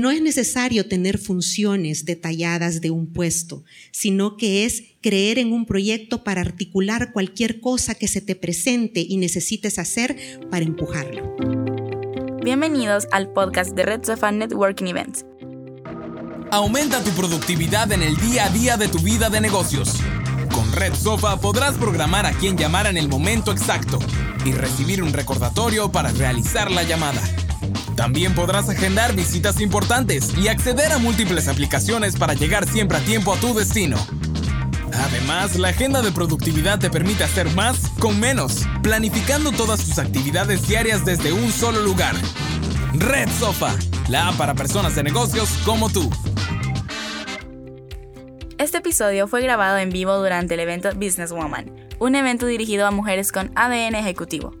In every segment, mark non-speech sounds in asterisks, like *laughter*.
No es necesario tener funciones detalladas de un puesto, sino que es creer en un proyecto para articular cualquier cosa que se te presente y necesites hacer para empujarlo. Bienvenidos al podcast de Red Sofa Networking Events. Aumenta tu productividad en el día a día de tu vida de negocios. Con Red Sofa podrás programar a quien llamar en el momento exacto y recibir un recordatorio para realizar la llamada. También podrás agendar visitas importantes y acceder a múltiples aplicaciones para llegar siempre a tiempo a tu destino. Además, la agenda de productividad te permite hacer más con menos, planificando todas tus actividades diarias desde un solo lugar. Red Sofa, la app para personas de negocios como tú. Este episodio fue grabado en vivo durante el evento Business Woman, un evento dirigido a mujeres con ADN ejecutivo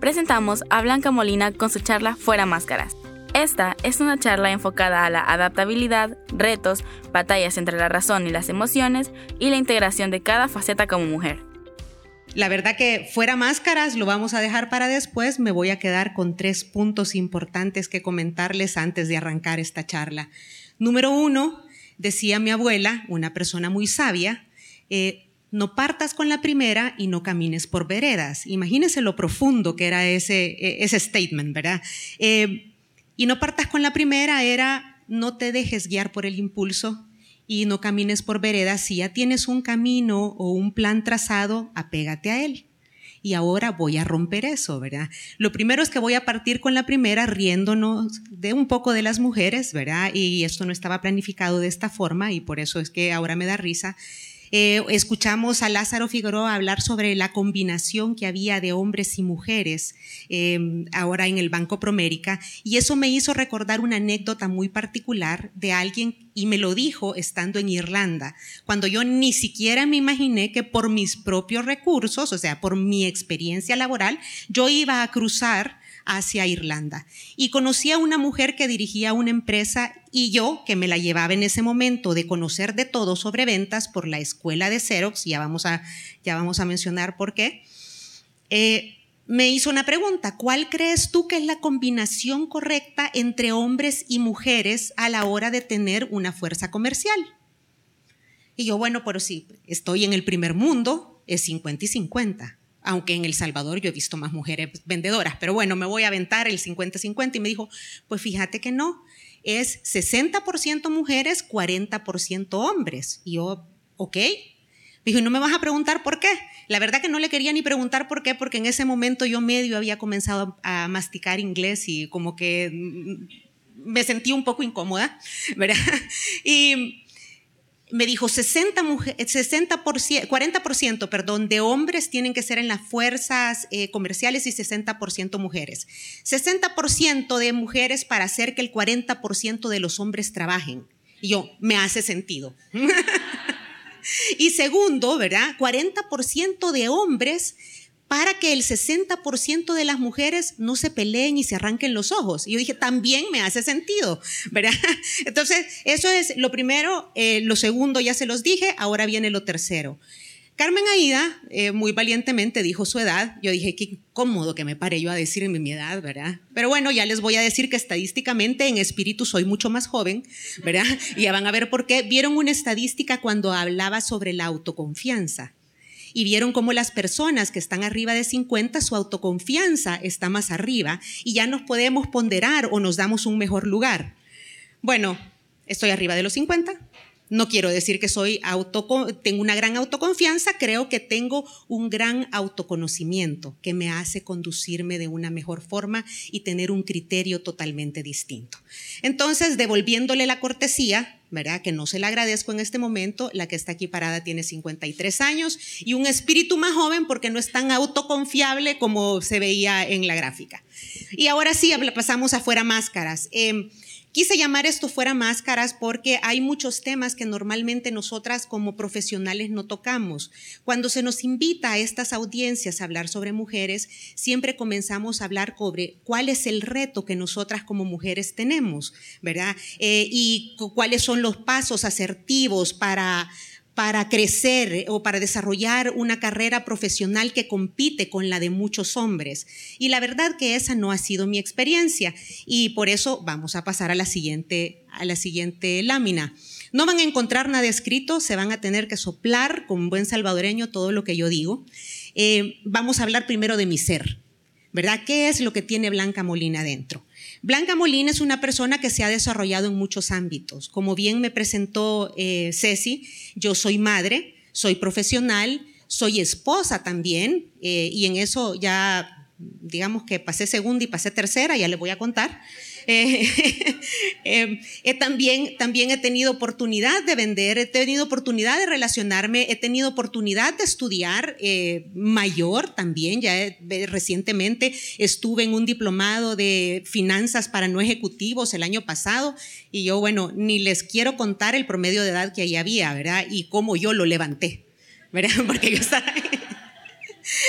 presentamos a Blanca Molina con su charla Fuera Máscaras. Esta es una charla enfocada a la adaptabilidad, retos, batallas entre la razón y las emociones y la integración de cada faceta como mujer. La verdad que fuera máscaras lo vamos a dejar para después. Me voy a quedar con tres puntos importantes que comentarles antes de arrancar esta charla. Número uno, decía mi abuela, una persona muy sabia, eh, no partas con la primera y no camines por veredas. Imagínense lo profundo que era ese, e, ese statement, ¿verdad? Eh, y no partas con la primera era no te dejes guiar por el impulso y no camines por veredas. Si ya tienes un camino o un plan trazado, apégate a él. Y ahora voy a romper eso, ¿verdad? Lo primero es que voy a partir con la primera riéndonos de un poco de las mujeres, ¿verdad? Y esto no estaba planificado de esta forma y por eso es que ahora me da risa. Eh, escuchamos a Lázaro Figueroa hablar sobre la combinación que había de hombres y mujeres em, ahora en el Banco Promérica y eso me hizo recordar una anécdota muy particular de alguien y me lo dijo estando en Irlanda, cuando yo ni siquiera me imaginé que por mis propios recursos, o sea, por mi experiencia laboral, yo iba a cruzar hacia Irlanda. Y conocí a una mujer que dirigía una empresa y yo, que me la llevaba en ese momento de conocer de todo sobre ventas por la escuela de Xerox, ya vamos a, ya vamos a mencionar por qué, eh, me hizo una pregunta, ¿cuál crees tú que es la combinación correcta entre hombres y mujeres a la hora de tener una fuerza comercial? Y yo, bueno, pero sí, estoy en el primer mundo, es 50 y 50 aunque en El Salvador yo he visto más mujeres vendedoras, pero bueno, me voy a aventar el 50-50 y me dijo, pues fíjate que no, es 60% mujeres, 40% hombres. Y yo, ok. Me dijo, ¿y no me vas a preguntar por qué? La verdad que no le quería ni preguntar por qué, porque en ese momento yo medio había comenzado a masticar inglés y como que mm, me sentí un poco incómoda, ¿verdad? *laughs* Y me dijo 60 60%, 40% perdón, de hombres tienen que ser en las fuerzas eh, comerciales y 60% mujeres. 60% de mujeres para hacer que el 40% de los hombres trabajen. Y yo, me hace sentido. *laughs* y segundo, ¿verdad? 40% de hombres para que el 60% de las mujeres no se peleen y se arranquen los ojos. Y yo dije, también me hace sentido, ¿verdad? *laughs* Entonces, eso es lo primero. Eh, lo segundo ya se los dije, ahora viene lo tercero. Carmen Aida eh, muy valientemente dijo su edad. Yo dije, qué cómodo que me pare yo a decir mi edad, ¿verdad? Pero bueno, ya les voy a decir que estadísticamente en espíritu soy mucho más joven, ¿verdad? Y ya van a ver por qué. Vieron una estadística cuando hablaba sobre la autoconfianza y vieron cómo las personas que están arriba de 50, su autoconfianza está más arriba y ya nos podemos ponderar o nos damos un mejor lugar. Bueno, estoy arriba de los 50, no quiero decir que soy auto, tengo una gran autoconfianza, creo que tengo un gran autoconocimiento que me hace conducirme de una mejor forma y tener un criterio totalmente distinto. Entonces, devolviéndole la cortesía, ¿verdad? Que no se la agradezco en este momento, la que está aquí parada tiene 53 años y un espíritu más joven porque no es tan autoconfiable como se veía en la gráfica. Y ahora sí, pasamos afuera máscaras. Eh, Quise llamar esto fuera máscaras porque hay muchos temas que normalmente nosotras como profesionales no tocamos. Cuando se nos invita a estas audiencias a hablar sobre mujeres, siempre comenzamos a hablar sobre cuál es el reto que nosotras como mujeres tenemos, ¿verdad? Eh, y cuáles son los pasos asertivos para para crecer o para desarrollar una carrera profesional que compite con la de muchos hombres. Y la verdad que esa no ha sido mi experiencia y por eso vamos a pasar a la siguiente, a la siguiente lámina. No van a encontrar nada escrito, se van a tener que soplar con buen salvadoreño todo lo que yo digo. Eh, vamos a hablar primero de mi ser, ¿verdad? ¿Qué es lo que tiene Blanca Molina dentro? Blanca Molina es una persona que se ha desarrollado en muchos ámbitos. Como bien me presentó eh, Ceci, yo soy madre, soy profesional, soy esposa también, eh, y en eso ya, digamos que pasé segunda y pasé tercera, ya le voy a contar. *laughs* Eh, *laughs* eh, también, también he tenido oportunidad de vender, he tenido oportunidad de relacionarme, he tenido oportunidad de estudiar eh, mayor también. Ya recientemente estuve en un diplomado de finanzas para no ejecutivos el año pasado y yo, bueno, ni les quiero contar el promedio de edad que ahí había, ¿verdad? Y cómo yo lo levanté, ¿verdad? *laughs* Porque yo estaba...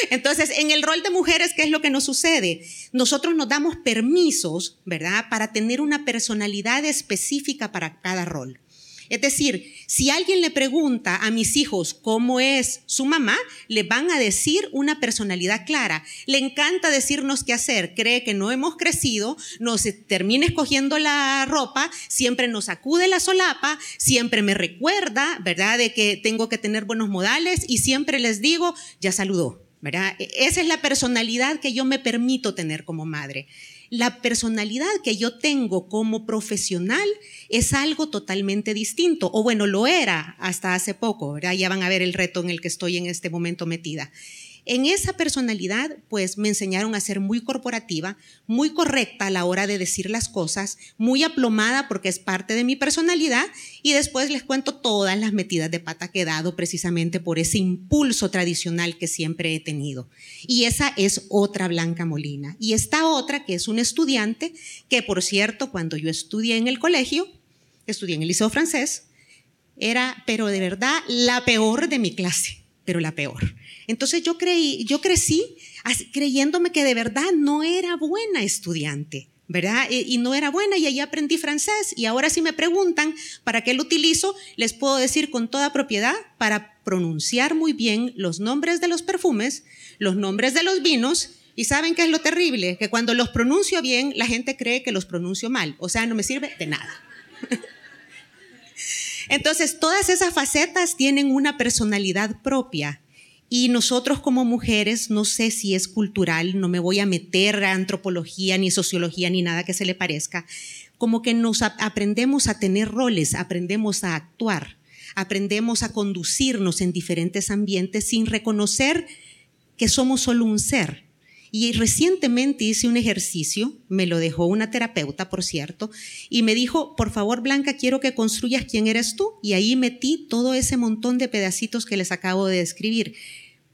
Entonces, en el rol de mujeres, ¿qué es lo que nos sucede? Nosotros nos damos permisos, ¿verdad?, para tener una personalidad específica para cada rol. Es decir, si alguien le pregunta a mis hijos cómo es su mamá, le van a decir una personalidad clara. Le encanta decirnos qué hacer. Cree que no hemos crecido, nos termina escogiendo la ropa, siempre nos acude la solapa, siempre me recuerda, ¿verdad?, de que tengo que tener buenos modales y siempre les digo, ya saludó. E, esa es la personalidad que yo me permito tener como madre. La personalidad que yo tengo como profesional es algo totalmente distinto, o bueno, lo era hasta hace poco, Ya van a ver el reto en el que estoy en este momento metida. En esa personalidad, pues me enseñaron a ser muy corporativa, muy correcta a la hora de decir las cosas, muy aplomada porque es parte de mi personalidad y después les cuento todas las metidas de pata que he dado precisamente por ese impulso tradicional que siempre he tenido. Y esa es otra Blanca Molina. Y esta otra que es un estudiante que, por cierto, cuando yo estudié en el colegio, estudié en el liceo francés, era, pero de verdad, la peor de mi clase, pero la peor. Entonces yo creí, yo crecí creyéndome que de verdad no era buena estudiante. ¿verdad? Y no era buena y ahí aprendí francés y ahora si me preguntan para qué lo utilizo, les puedo decir con toda propiedad para pronunciar muy bien los nombres de los perfumes, los nombres de los vinos y saben qué es lo terrible, que cuando los pronuncio bien la gente cree que los pronuncio mal, o sea, no me sirve de nada. *laughs* Entonces, todas esas facetas tienen una personalidad propia y nosotros como mujeres, no sé si es cultural, no me voy a meter a antropología, ni sociología, ni nada que se le parezca, como que nos aprendemos a tener roles, aprendemos a actuar, aprendemos a conducirnos en diferentes ambientes sin reconocer que somos solo un ser. Y recientemente hice un ejercicio, me lo dejó una terapeuta, por cierto, y me dijo, por favor, Blanca, quiero que construyas quién eres tú. Y ahí metí todo ese montón de pedacitos que les acabo de describir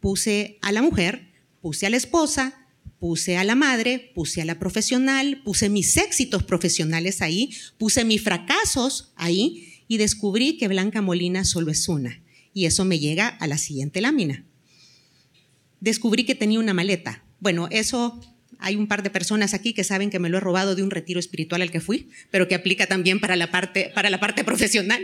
puse a la mujer, puse a la esposa, puse a la madre, puse a la profesional, puse mis éxitos profesionales ahí, puse mis fracasos ahí y descubrí que Blanca Molina solo es una. Y eso me llega a la siguiente lámina. Descubrí que tenía una maleta. Bueno, eso hay un par de personas aquí que saben que me lo he robado de un retiro espiritual al que fui, pero que aplica también para la parte, para la parte profesional.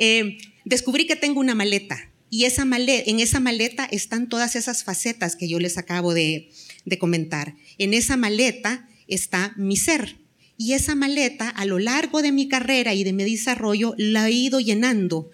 Eh, descubrí que tengo una maleta y esa en esa maleta están todas esas facetas que yo les acabo de, de comentar. En esa maleta está mi ser. Y esa maleta, a lo largo de mi carrera y de mi desarrollo, la he ido llenando,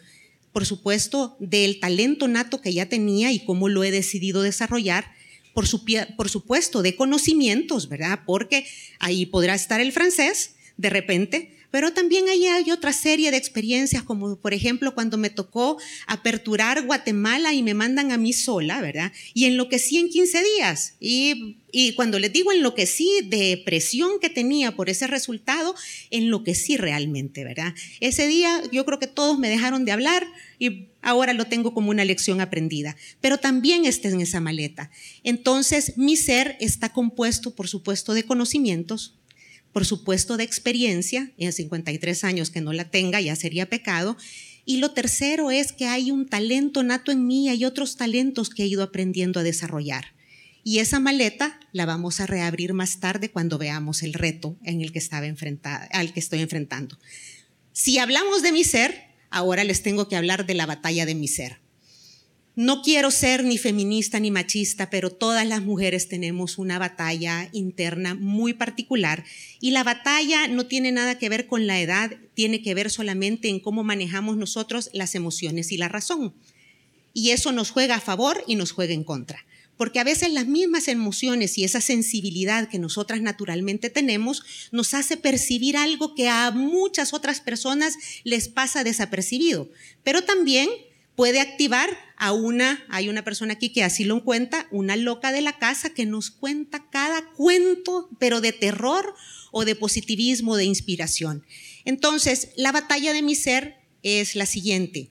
por supuesto, del talento nato que ya tenía y cómo lo he decidido desarrollar, por, su, por supuesto, de conocimientos, ¿verdad? Porque ahí podrá estar el francés, de repente, pero también ahí hay otra serie de experiencias, como por ejemplo cuando me tocó aperturar Guatemala y me mandan a mí sola, ¿verdad? Y enloquecí en 15 días. Y, cuando les digo enloquecí de presión que tenía por ese resultado, enloquecí realmente, ¿verdad? Ese día yo creo que todos me dejaron de hablar y ahora lo tengo como una lección aprendida, pero también está en esa maleta. Entonces, mi ser está compuesto, por supuesto, de conocimientos, por supuesto de experiencia, en 53 años que no la tenga ya sería pecado. Y lo tercero es que hay un talento nato en mí, hay otros talentos que he ido aprendiendo a desarrollar. Y esa maleta la vamos a reabrir más tarde cuando veamos el reto en el que estaba enfrentada, al que estoy enfrentando. Si hablamos de mi ser, ahora les tengo que hablar de la batalla de mi ser. No quiero ser ni feminista ni machista, pero todas las mujeres tenemos una batalla interna muy particular y la batalla no tiene nada que ver con la edad, tiene que ver solamente en cómo manejamos nosotros las emociones y la razón. Y eso nos juega a favor y nos juega en contra. Porque a veces las mismas emociones y esa sensibilidad que nosotras naturalmente tenemos nos hace percibir algo que a muchas otras personas les pasa desapercibido. Pero también puede activar a una, hay una persona aquí que así lo cuenta, una loca de la casa que nos cuenta cada cuento, pero de terror o de positivismo, de inspiración. Entonces, la batalla de mi ser es la siguiente.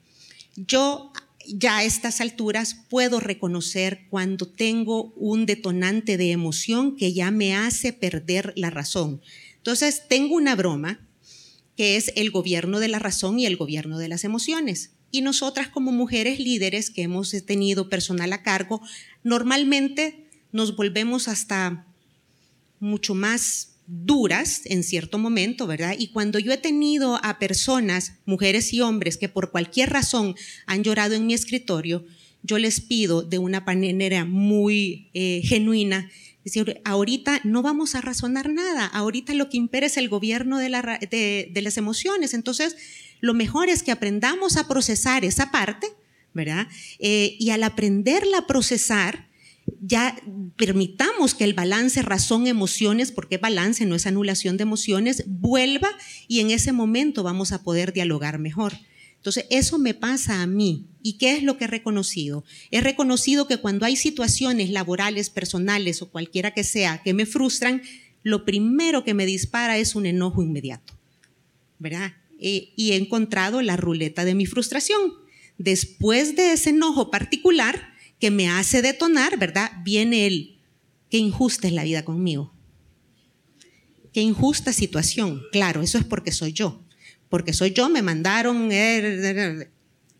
Yo ya a estas alturas puedo reconocer cuando tengo un detonante de emoción que ya me hace perder la razón. Entonces, tengo una broma que es el gobierno de la razón y el gobierno de las emociones. Y nosotras como mujeres líderes que hemos tenido personal a cargo, normalmente nos volvemos hasta mucho más duras en cierto momento, ¿verdad? Y cuando yo he tenido a personas, mujeres y hombres, que por cualquier razón han llorado en mi escritorio, yo les pido de una manera muy eh, genuina, decir, ahorita no vamos a razonar nada, ahorita lo que impera es el gobierno de, las emociones, entonces lo mejor es que aprendamos a procesar esa parte, ¿verdad? Eh, y al aprenderla a procesar, ya permitamos que el balance razón-emociones, porque balance no es anulación de emociones, vuelva y en ese momento vamos a poder dialogar mejor. Entonces, eso me pasa a mí. ¿Y qué es lo que he reconocido? He reconocido que cuando hay situaciones laborales, personales o cualquiera que sea que me frustran, lo primero que me dispara es un enojo inmediato. ¿Verdad? Eh, y he encontrado la ruleta de mi frustración. Después de ese enojo particular que me hace detonar, ¿verdad? Viene el, qué injusta es la vida conmigo. Qué injusta situación. Claro, eso es porque soy yo. Porque soy yo, me mandaron, eh,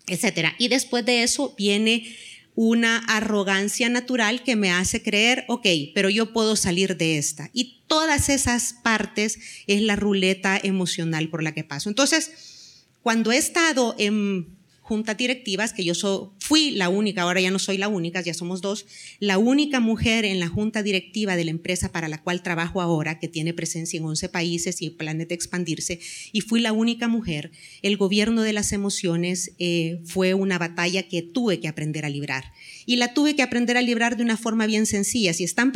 etcétera. Y después de eso viene una arrogancia natural que me hace creer, ok, pero yo puedo salir de esta. Y todas esas partes es la ruleta emocional por la que paso. Entonces, cuando he estado en juntas directivas, que yo fui la única, ahora ya no soy la única, ya somos dos, la única mujer en la junta directiva de la empresa para la cual trabajo ahora, que tiene presencia en 11 países y planeta expandirse, y fui la única mujer, el gobierno de las emociones eh, fue una batalla que tuve que aprender a librar. Y la tuve que aprender a librar de una forma bien sencilla. Si están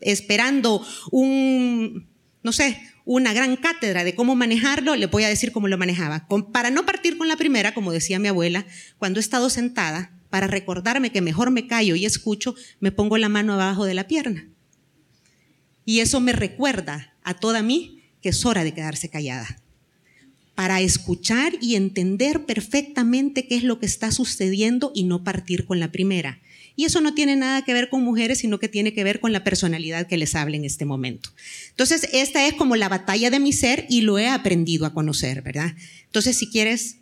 esperando un, no sé, una gran cátedra de cómo manejarlo, le voy a decir cómo lo manejaba. para no partir con la primera, como decía mi abuela, cuando he estado sentada, para recordarme que mejor me callo y escucho, me pongo la mano abajo de la pierna. Y eso me recuerda a toda mí que es hora de quedarse callada. Para escuchar y entender perfectamente qué es lo que está sucediendo y no partir con la primera. Y eso no tiene nada que ver con mujeres, sino que tiene que ver con la personalidad que les habla en este momento. Entonces, esta es como la batalla de mi ser y lo he aprendido a conocer, ¿verdad? Entonces, si quieres,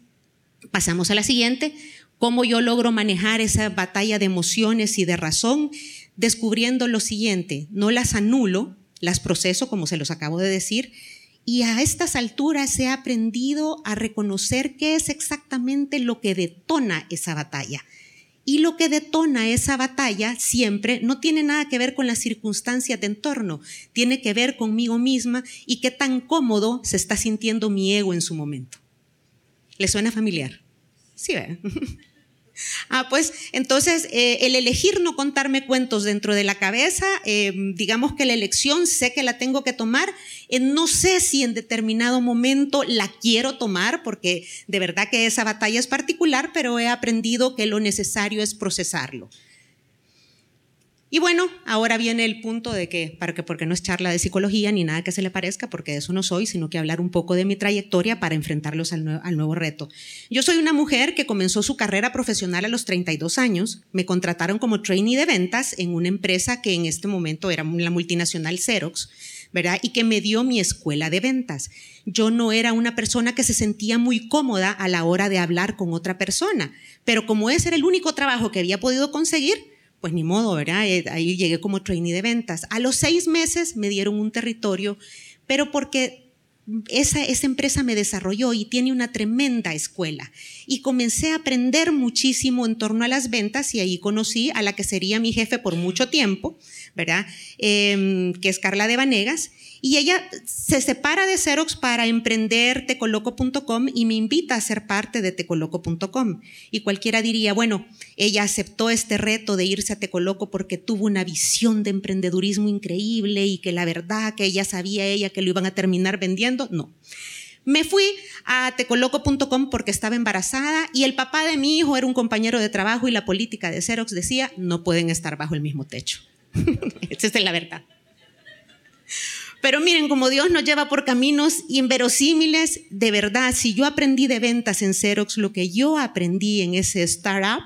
pasamos a la siguiente. ¿Cómo yo logro manejar esa batalla de emociones y de razón? Descubriendo lo siguiente, no las anulo, las proceso, como se los acabo de decir, y a estas alturas he aprendido a reconocer qué es exactamente lo que detona esa batalla. Y lo que detona esa batalla siempre no tiene nada que ver con las circunstancias de entorno, tiene que ver conmigo misma y qué tan cómodo se está sintiendo mi ego en su momento. ¿Le suena familiar? Sí, ¿verdad? *laughs* Ah, pues entonces eh, el elegir no contarme cuentos dentro de la cabeza, eh, digamos que la elección sé que la tengo que tomar, no sé si en determinado momento la quiero tomar, porque de verdad que esa batalla es particular, pero he aprendido que lo necesario es procesarlo. Y bueno, ahora viene el punto de que, para que, porque no es charla de psicología ni nada que se le parezca, porque de eso no soy, sino que hablar un poco de mi trayectoria para enfrentarlos al, al nuevo reto. Yo soy una mujer que comenzó su carrera profesional a los 32 años. Me contrataron como trainee de ventas en una empresa que en este momento era la multinacional Xerox. Y que me dio mi escuela de ventas. Yo no era una persona que se sentía muy cómoda a la hora de hablar con otra persona, pero como ese era el único trabajo que había podido conseguir, pues ni modo, ¿verdad? Eh, ahí llegué como trainee de ventas. A los seis meses me dieron un territorio, pero porque esa, esa, empresa me desarrolló y tiene una tremenda escuela. Y comencé a aprender muchísimo en torno a las ventas y ahí conocí a la que sería mi jefe por mucho tiempo, ¿verdad? Em, que es Carla de Vanegas. Y ella se separa de Xerox para emprender tecoloco.com y me invita a ser parte de tecoloco.com. Y cualquiera diría, bueno, ella aceptó este reto de irse a Tecoloco porque tuvo una visión de emprendedurismo increíble y que la verdad que ella sabía ella que lo iban a terminar vendiendo. No. Me fui a tecoloco.com porque estaba embarazada y el papá de mi hijo era un compañero de trabajo y la política de Xerox decía, no pueden estar bajo el mismo techo. *laughs* Esa es la verdad. Pero miren, como Dios nos lleva por caminos inverosímiles, de verdad, si yo aprendí de ventas en Xerox, lo que yo aprendí en ese startup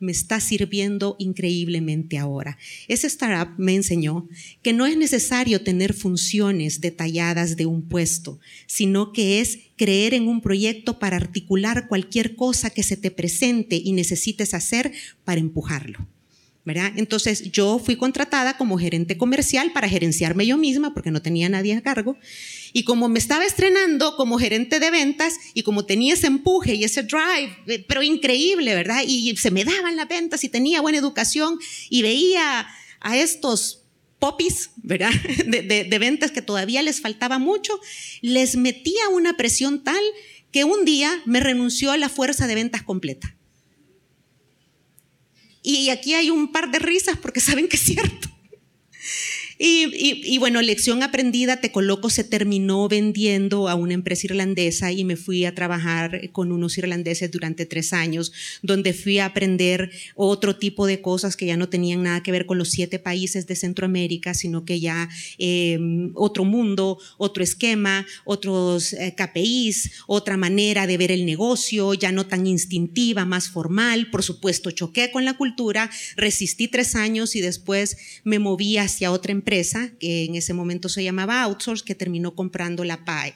me está sirviendo increíblemente ahora. Ese startup me enseñó que no es necesario tener funciones detalladas de un puesto, sino que es creer en un proyecto para articular cualquier cosa que se te presente y necesites hacer para empujarlo. Entonces yo fui contratada como gerente comercial para gerenciarme yo misma porque no tenía nadie a cargo. Y como me estaba estrenando como gerente de ventas y como tenía ese empuje y ese drive, eh, pero increíble, ¿verdad? Y se me daban las ventas y tenía buena educación y veía a estos popis, ¿verdad? *laughs* De, de ventas que todavía les faltaba mucho, les metía una presión tal que un día me renunció a la fuerza de ventas completa. Y aquí hay un par de risas porque saben que es cierto. Y, bueno, lección aprendida, Te Coloco se terminó vendiendo a una empresa irlandesa y me fui a trabajar con unos irlandeses durante tres años, donde fui a aprender otro tipo de cosas que ya no tenían nada que ver con los siete países de Centroamérica, sino que ya em, otro mundo, otro esquema, otros eh, KPIs, otra manera de ver el negocio, ya no tan instintiva, más formal. Por supuesto, choqué con la cultura, resistí tres años y después me moví hacia otra empresa que en ese momento se llamaba Outsource, que terminó comprando la PAE.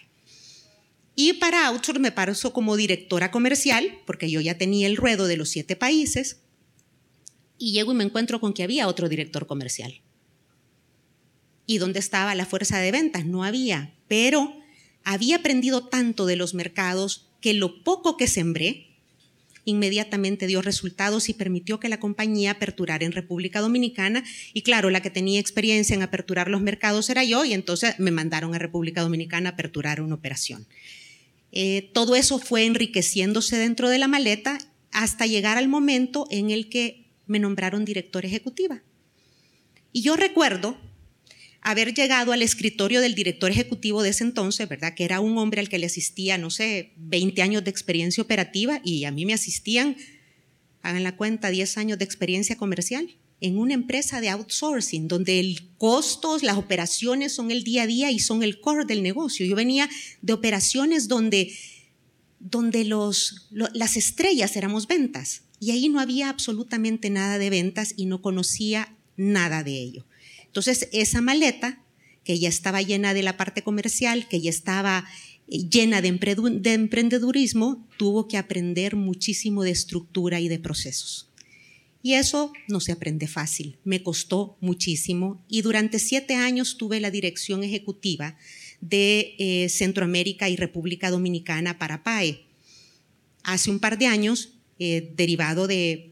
Y para Outsource me pasó como directora comercial, porque yo ya tenía el ruedo de los siete países, y llego y me encuentro con que había otro director comercial. ¿Y dónde estaba la fuerza de ventas? No había, pero había aprendido tanto de los mercados que lo poco que sembré inmediatamente dio resultados y permitió que la compañía aperturara en República Dominicana. Y claro, la que tenía experiencia en aperturar los mercados era yo y entonces me mandaron a República Dominicana a aperturar una operación. Eh, todo eso fue enriqueciéndose dentro de la maleta hasta llegar al momento en el que me nombraron directora ejecutiva. Y yo recuerdo haber llegado al escritorio del director ejecutivo de ese entonces, ¿verdad? Que era un hombre al que le asistía, no sé, 20 años de experiencia operativa y a mí me asistían, hagan la cuenta, 10 años de experiencia comercial en una empresa de outsourcing, donde el costos, las operaciones son el día a día y son el core del negocio. Yo venía de operaciones donde, donde los, las estrellas éramos ventas y ahí no había absolutamente nada de ventas y no conocía nada de ello. Entonces, esa maleta, que ya estaba llena de la parte comercial, que ya estaba eh, llena de, emprendedurismo, tuvo que aprender muchísimo de estructura y de procesos. Y eso no se aprende fácil, me costó muchísimo y durante siete años tuve la dirección ejecutiva de eh, Centroamérica y República Dominicana para PAE. Hace un par de años, eh, derivado de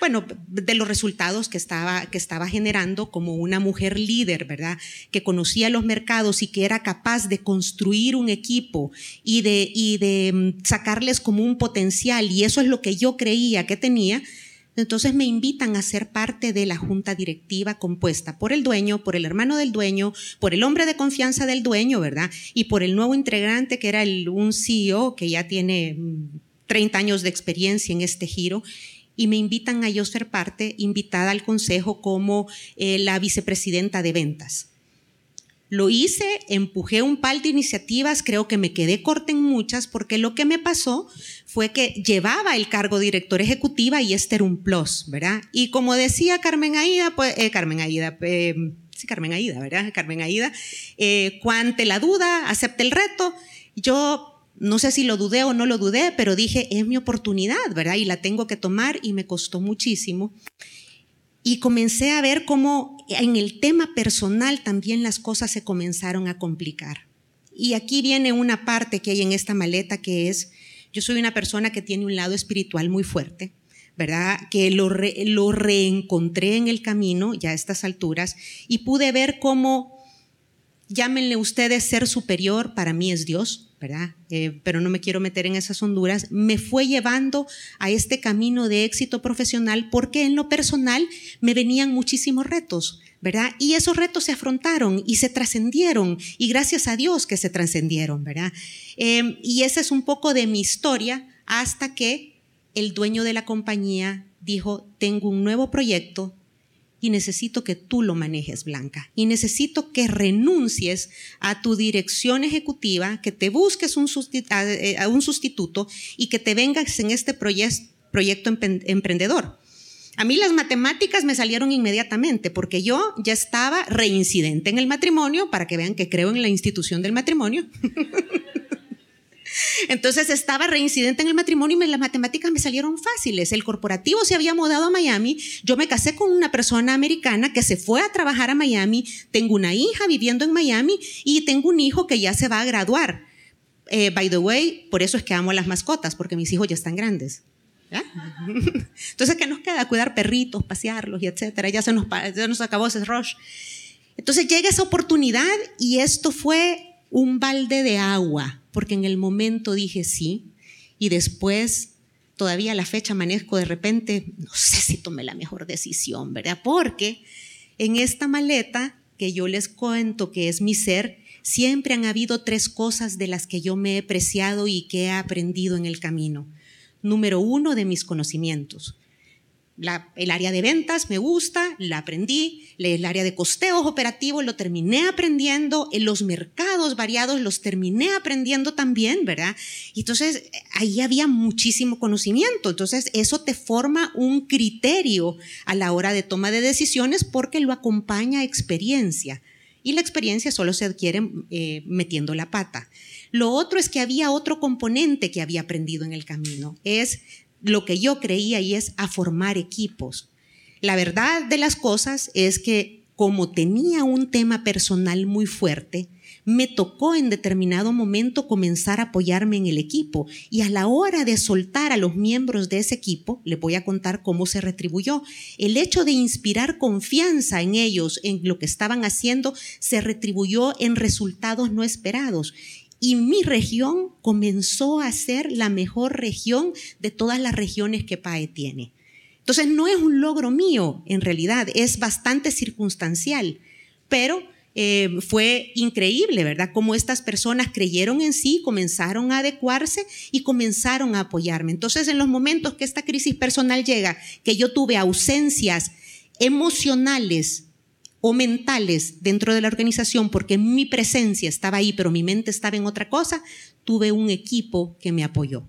bueno, de los resultados que estaba, que estaba generando como una mujer líder, ¿verdad? Que conocía los mercados y que era capaz de construir un equipo y de, y de mm, sacarles como un potencial. Y eso es lo que yo creía que tenía. Entonces me invitan a ser parte de la junta directiva compuesta por el dueño, por el hermano del dueño, por el hombre de confianza del dueño, ¿verdad? Y por el nuevo integrante que era el, un CEO que ya tiene 30 mm, años de experiencia en este giro y me invitan a yo ser parte, invitada al consejo como eh, la vicepresidenta de ventas. Lo hice, empujé un par de iniciativas, creo que me quedé corta en muchas, porque lo que me pasó fue que llevaba el cargo de director ejecutiva y este era un plus, ¿verdad? Y como decía Carmen Aida, pues, eh, Carmen Aida, eh, sí, Carmen Aida, ¿verdad? Carmen Aida, cuante la duda, acepte el reto. Yo no sé si lo dudé o no lo dudé, pero dije, es mi oportunidad, ¿verdad? Y la tengo que tomar y me costó muchísimo. Y comencé a ver cómo en el tema personal también las cosas se comenzaron a complicar. Y aquí viene una parte que hay en esta maleta que es, yo soy una persona que tiene un lado espiritual muy fuerte, ¿verdad? Que lo, lo reencontré en el camino ya a estas alturas y pude ver cómo, llámenle ustedes ser superior, para mí es Dios, Eh, pero no me quiero meter en esas honduras, me fue llevando a este camino de éxito profesional porque en lo personal me venían muchísimos retos, ¿verdad? Y esos retos se afrontaron y se trascendieron y gracias a Dios que se trascendieron, ¿verdad? Eh, y esa es un poco de mi historia hasta que el dueño de la compañía dijo, tengo un nuevo proyecto y necesito que tú lo manejes, Blanca. Y necesito que renuncies a tu dirección ejecutiva, que te busques un, eh, un sustituto y que te vengas en este proyecto emprendedor. A mí las matemáticas me salieron inmediatamente porque yo ya estaba reincidente en el matrimonio, para que vean que creo en la institución del matrimonio. *laughs* Entonces estaba reincidente en el matrimonio y las matemáticas me salieron fáciles. El corporativo se había mudado a Miami. Yo me casé con una persona americana que se fue a trabajar a Miami. Tengo una hija viviendo en Miami y tengo un hijo que ya se va a graduar. Eh, by the way, por eso es que amo a las mascotas, porque mis hijos ya están grandes. *laughs* Entonces, ¿qué nos queda? Cuidar perritos, pasearlos y etcétera. Ya se nos, ya nos acabó ese rush. Entonces llega esa oportunidad y esto fue un balde de agua porque en el momento dije sí y después todavía a la fecha amanezco de repente, no sé si tomé la mejor decisión, ¿verdad? Porque en esta maleta que yo les cuento que es mi ser, siempre han habido tres cosas de las que yo me he preciado y que he aprendido en el camino. Número uno, de mis conocimientos el área de ventas me gusta, la aprendí, el área de costeos operativos lo terminé aprendiendo, en los mercados variados los terminé aprendiendo también, ¿verdad? Y entonces ahí había muchísimo conocimiento, entonces eso te forma un criterio a la hora de toma de decisiones porque lo acompaña experiencia y la experiencia solo se adquiere eh, metiendo la pata. Lo otro es que había otro componente que había aprendido en el camino, es lo que yo creía y es a formar equipos. La verdad de las cosas es que como tenía un tema personal muy fuerte, me tocó en determinado momento comenzar a apoyarme en el equipo y a la hora de soltar a los miembros de ese equipo, les voy a contar cómo se retribuyó. El hecho de inspirar confianza en ellos, en lo que estaban haciendo, se retribuyó en resultados no esperados y mi región comenzó a ser la mejor región de todas las regiones que PAE tiene. Entonces no es un logro mío, en realidad es bastante circunstancial, pero eh, fue increíble, ¿verdad? Cómo estas personas creyeron en sí, comenzaron a adecuarse y comenzaron a apoyarme. Entonces en los momentos que esta crisis personal llega, que yo tuve ausencias emocionales, o mentales dentro de la organización, porque mi presencia estaba ahí, pero mi mente estaba en otra cosa, tuve un equipo que me apoyó,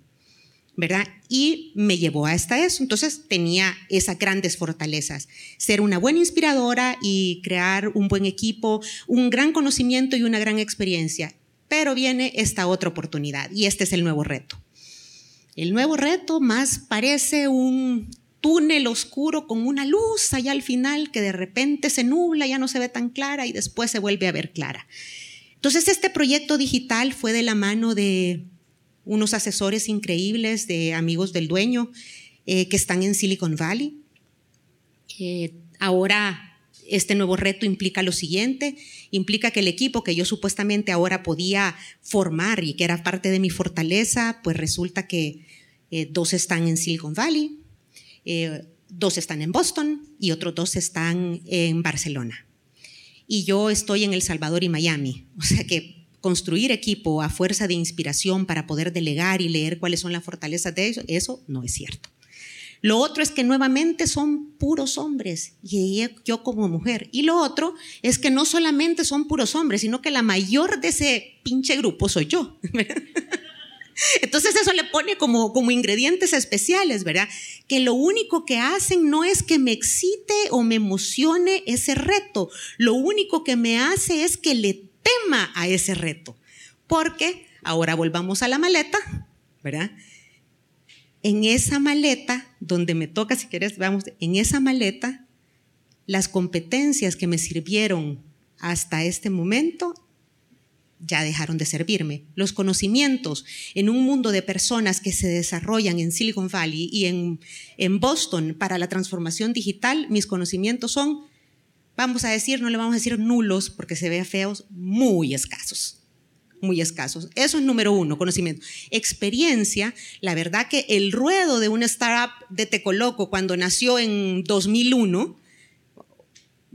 ¿verdad? Y me llevó hasta eso. Entonces tenía esas grandes fortalezas, ser una buena inspiradora y crear un buen equipo, un gran conocimiento y una gran experiencia. Pero viene esta otra oportunidad y este es el nuevo reto. El nuevo reto más parece un túnel oscuro con una luz allá al final que de repente se nubla, ya no se ve tan clara y después se vuelve a ver clara. Entonces este proyecto digital fue de la mano de unos asesores increíbles, de amigos del dueño, eh, que están en Silicon Valley. Eh, ahora este nuevo reto implica lo siguiente, implica que el equipo que yo supuestamente ahora podía formar y que era parte de mi fortaleza, pues resulta que eh, dos están en Silicon Valley, eh, dos están en Boston y otros dos están en Barcelona. Y yo estoy en El Salvador y Miami. O sea que construir equipo a fuerza de inspiración para poder delegar y leer cuáles son las fortalezas de eso, eso no es cierto. Lo otro es que nuevamente son puros hombres y yo como mujer. Y lo otro es que no solamente son puros hombres, sino que la mayor de ese pinche grupo soy yo. *laughs* Entonces eso le pone como, como ingredientes especiales, ¿verdad? Que lo único que hacen no es que me excite o me emocione ese reto, lo único que me hace es que le tema a ese reto. Porque, ahora volvamos a la maleta, ¿verdad? En esa maleta, donde me toca, si quieres, vamos, en esa maleta, las competencias que me sirvieron hasta este momento ya dejaron de servirme. Los conocimientos en un mundo de personas que se desarrollan en Silicon Valley y en, en Boston para la transformación digital, mis conocimientos son, vamos a decir, no le vamos a decir nulos porque se ve feos, muy escasos muy escasos. Eso es número uno, conocimiento. Experiencia, la verdad que el ruedo de una startup de Tecoloco cuando nació en 2001,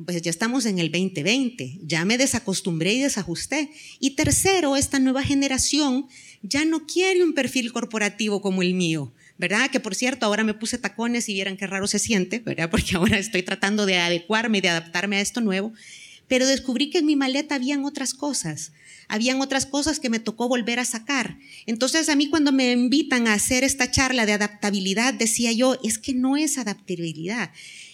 pues ya estamos en el 2020, ya me desacostumbré y desajusté. Y tercero, esta nueva generación ya no quiere un perfil corporativo como el mío. ¿verdad? Que por cierto, ahora me puse tacones y vieran qué raro se siente, ¿verdad? *laughs* Porque ahora estoy tratando de adecuarme, de adaptarme a esto nuevo, pero descubrí que en mi maleta habían otras cosas, habían otras cosas que me tocó volver a sacar. Entonces a mí cuando me invitan a hacer esta charla de adaptabilidad, decía yo, es que no es adaptabilidad,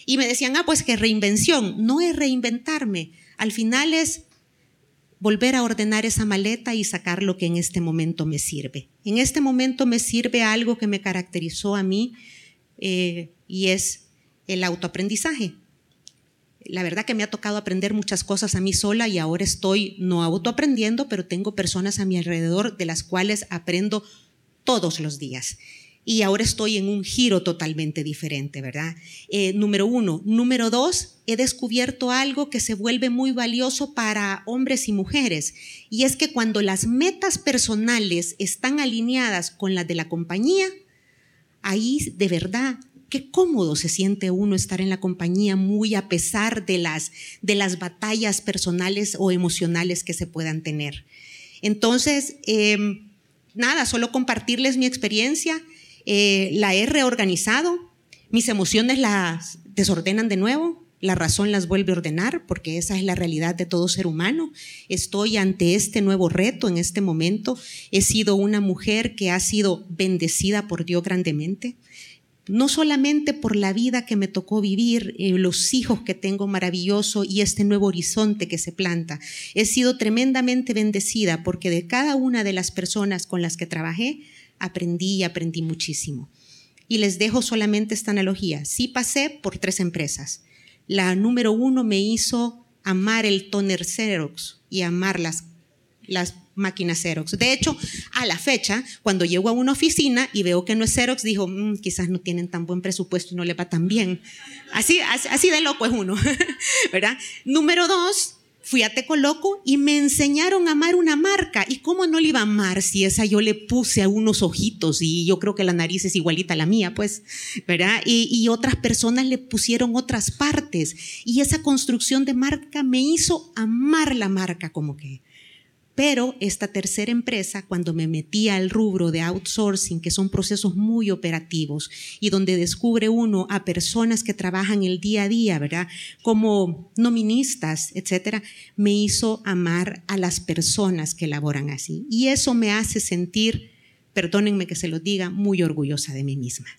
y me decían, ah, pues que reinvención. No es reinventarme. Al final es volver a ordenar esa maleta y sacar lo que en este momento me sirve. En este momento me sirve algo que me caracterizó a mí eh, y es el autoaprendizaje. La verdad que me ha tocado aprender muchas cosas a mí sola y ahora estoy no autoaprendiendo, pero tengo personas a mi alrededor de las cuales aprendo todos los días y ahora estoy en un giro totalmente diferente, ¿verdad? Eh, número uno. Número dos, he descubierto algo que se vuelve muy valioso para hombres y mujeres, y es que cuando las metas personales están alineadas con las de la compañía, ahí de verdad qué cómodo se siente uno estar en la compañía muy a pesar de las, de las batallas personales o emocionales que se puedan tener. Entonces, em, nada, solo compartirles mi experiencia. Eh, la he reorganizado, mis emociones las desordenan de nuevo, la razón las vuelve a ordenar, porque esa es la realidad de todo ser humano. Estoy ante este nuevo reto en este momento. He sido una mujer que ha sido bendecida por Dios grandemente, no solamente por la vida que me tocó vivir, eh, los hijos que tengo maravilloso y este nuevo horizonte que se planta. He sido tremendamente bendecida porque de cada una de las personas con las que trabajé, aprendí y aprendí muchísimo. Y les dejo solamente esta analogía. Sí pasé por tres empresas. La número uno me hizo amar el toner Xerox y amar las, las máquinas Xerox. De hecho, a la fecha, cuando llego a una oficina y veo que no es Xerox, digo, mm, quizás no tienen tan buen presupuesto y no le va tan bien. Así, así, así de loco es uno, *laughs* ¿verdad? Número dos, fui a Tecoloco y me enseñaron a amar una marca. ¿Y cómo no le iba a amar si esa yo le puse a unos ojitos y yo creo que la nariz es igualita a la mía, pues, ¿verdad? Y, y otras personas le pusieron otras partes. Y esa construcción de marca me hizo amar la marca como que. Pero esta tercera empresa, cuando me metí al rubro de outsourcing, que son procesos muy operativos y donde descubre uno a personas que trabajan el día a día, ¿verdad? Como noministas, etcétera, me hizo amar a las personas que laboran así. Y eso me hace sentir, perdónenme que se lo diga, muy orgullosa de mí misma,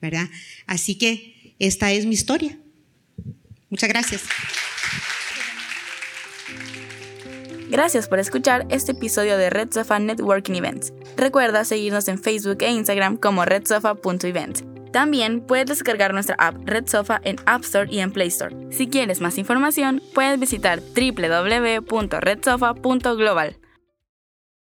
¿verdad? Así que esta es mi historia. Muchas gracias. Gracias por escuchar este episodio de Red Sofa Networking Events. Recuerda seguirnos en Facebook e Instagram como redsofa.events. También puedes descargar nuestra app Red Sofa en App Store y en Play Store. Si quieres más información, puedes visitar www.redsofa.global.